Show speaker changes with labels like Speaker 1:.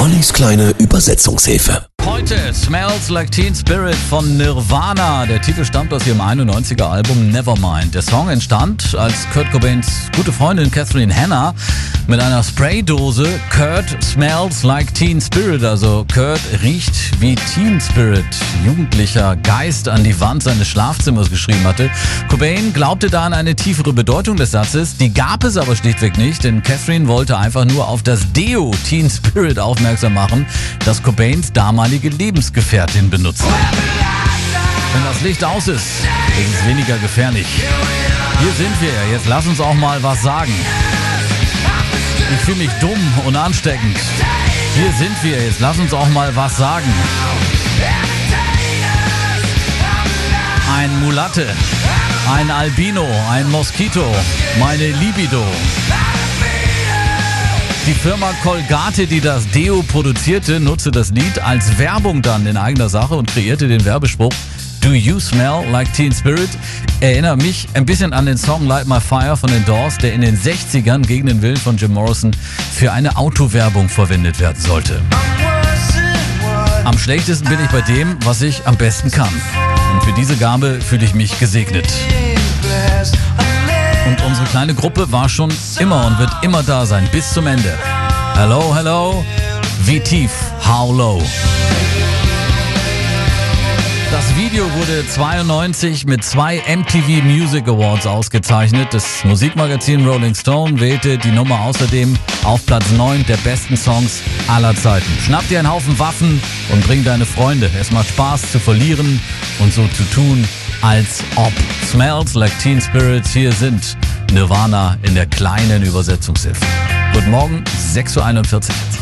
Speaker 1: Ollis kleine Übersetzungshilfe.
Speaker 2: Heute Smells Like Teen Spirit von Nirvana. Der Titel stammt aus ihrem 91er Album Nevermind. Der Song entstand, als Kurt Cobains gute Freundin Catherine Hanna mit einer Spraydose Kurt Smells Like Teen Spirit, also Kurt riecht wie Teen Spirit, jugendlicher Geist an die Wand seines Schlafzimmers geschrieben hatte. Cobain glaubte da an eine tiefere Bedeutung des Satzes, die gab es aber schlichtweg nicht, denn Catherine wollte einfach nur auf das Deo Teen Spirit aufmerksam machen, das Cobains damalige Lebensgefährtin benutzt. Wenn das Licht aus ist, ist es weniger gefährlich. Hier sind wir, jetzt lass uns auch mal was sagen. Ich fühle mich dumm und ansteckend. Hier sind wir, jetzt lass uns auch mal was sagen. Ein Mulatte, ein Albino, ein Moskito, meine Libido. Die Firma Colgate, die das Deo produzierte, nutzte das Lied als Werbung dann in eigener Sache und kreierte den Werbespruch Do You Smell Like Teen Spirit? Erinnert mich ein bisschen an den Song Light My Fire von den Doors, der in den 60ern gegen den Willen von Jim Morrison für eine Autowerbung verwendet werden sollte. Am schlechtesten bin ich bei dem, was ich am besten kann. Und für diese Gabe fühle ich mich gesegnet. Und unsere kleine Gruppe war schon immer und wird immer da sein, bis zum Ende. Hello, hello, wie tief, how low. Video wurde 92 mit zwei MTV Music Awards ausgezeichnet. Das Musikmagazin Rolling Stone wählte die Nummer außerdem auf Platz 9 der besten Songs aller Zeiten. Schnapp dir einen Haufen Waffen und bring deine Freunde. Es macht Spaß zu verlieren und so zu tun, als ob. Smells like Teen Spirits hier sind Nirvana in der kleinen Übersetzungshilfe. Guten Morgen, 6.41 Uhr.